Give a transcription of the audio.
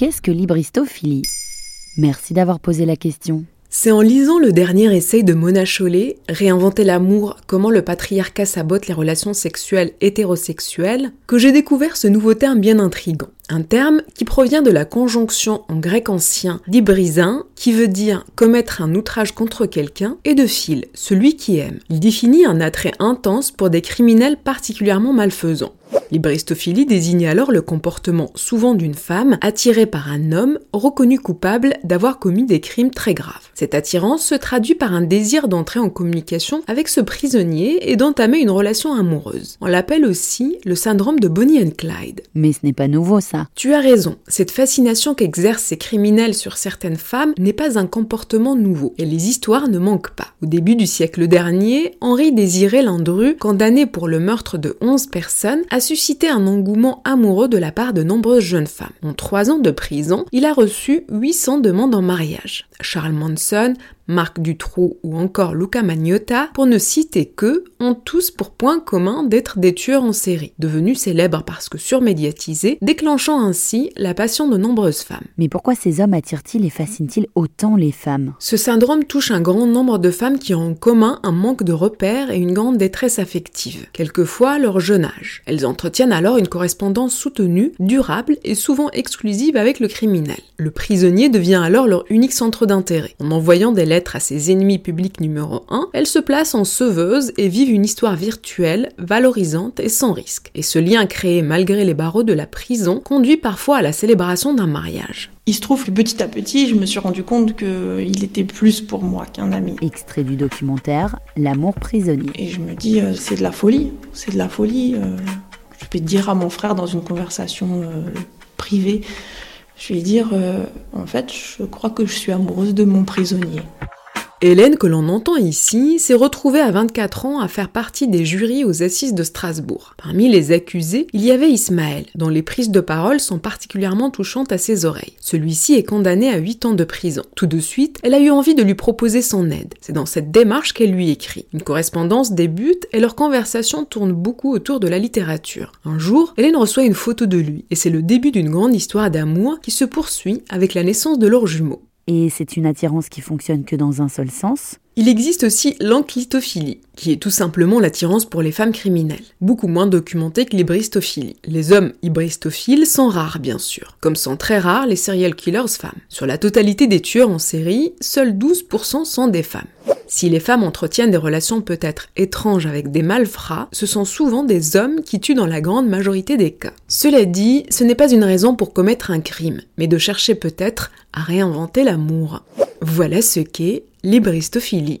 Qu'est-ce que l'hybristophilie Merci d'avoir posé la question. C'est en lisant le dernier essai de Mona Chollet, Réinventer l'amour, comment le patriarcat sabote les relations sexuelles hétérosexuelles, que j'ai découvert ce nouveau terme bien intrigant. Un terme qui provient de la conjonction en grec ancien d'hybrisin, qui veut dire commettre un outrage contre quelqu'un, et de phile, celui qui aime. Il définit un attrait intense pour des criminels particulièrement malfaisants. L'hybristophilie désigne alors le comportement souvent d'une femme attirée par un homme reconnu coupable d'avoir commis des crimes très graves. Cette attirance se traduit par un désir d'entrer en communication avec ce prisonnier et d'entamer une relation amoureuse. On l'appelle aussi le syndrome de Bonnie and Clyde. Mais ce n'est pas nouveau ça. Tu as raison, cette fascination qu'exercent ces criminels sur certaines femmes n'est pas un comportement nouveau, et les histoires ne manquent pas. Au début du siècle dernier, Henri Désiré Landru, condamné pour le meurtre de 11 personnes, a suscité un engouement amoureux de la part de nombreuses jeunes femmes. En trois ans de prison, il a reçu 800 demandes en mariage. Charles Manson, Marc Dutroux ou encore Luca Magnotta, pour ne citer que, ont tous pour point commun d'être des tueurs en série, devenus célèbres parce que surmédiatisés, déclenchant ainsi la passion de nombreuses femmes. Mais pourquoi ces hommes attirent-ils et fascinent-ils autant les femmes? Ce syndrome touche un grand nombre de femmes qui ont en commun un manque de repères et une grande détresse affective, quelquefois leur jeune âge. Elles entretiennent alors une correspondance soutenue, durable et souvent exclusive avec le criminel. Le prisonnier devient alors leur unique centre d'intérêt. En envoyant des lettres à ses ennemis publics numéro 1, elle se place en sauveuse et vive une histoire virtuelle, valorisante et sans risque. Et ce lien créé malgré les barreaux de la prison conduit parfois à la célébration d'un mariage. Il se trouve que petit à petit, je me suis rendu compte qu'il était plus pour moi qu'un ami. Extrait du documentaire L'amour prisonnier. Et je me dis, euh, c'est de la folie, c'est de la folie. Euh, peux dire à mon frère dans une conversation euh, privée, je vais dire, en fait, je crois que je suis amoureuse de mon prisonnier. Hélène, que l'on entend ici, s'est retrouvée à 24 ans à faire partie des jurys aux assises de Strasbourg. Parmi les accusés, il y avait Ismaël, dont les prises de parole sont particulièrement touchantes à ses oreilles. Celui-ci est condamné à 8 ans de prison. Tout de suite, elle a eu envie de lui proposer son aide. C'est dans cette démarche qu'elle lui écrit. Une correspondance débute et leur conversation tourne beaucoup autour de la littérature. Un jour, Hélène reçoit une photo de lui et c'est le début d'une grande histoire d'amour qui se poursuit avec la naissance de leurs jumeaux. Et c'est une attirance qui fonctionne que dans un seul sens. Il existe aussi l'enclitophilie, qui est tout simplement l'attirance pour les femmes criminelles, beaucoup moins documentée que l'hybristophilie. Les hommes hybristophiles sont rares bien sûr, comme sont très rares les serial killers femmes. Sur la totalité des tueurs en série, seuls 12% sont des femmes. Si les femmes entretiennent des relations peut-être étranges avec des malfrats, ce sont souvent des hommes qui tuent dans la grande majorité des cas. Cela dit, ce n'est pas une raison pour commettre un crime, mais de chercher peut-être à réinventer l'amour. Voilà ce qu'est l'hybristophilie.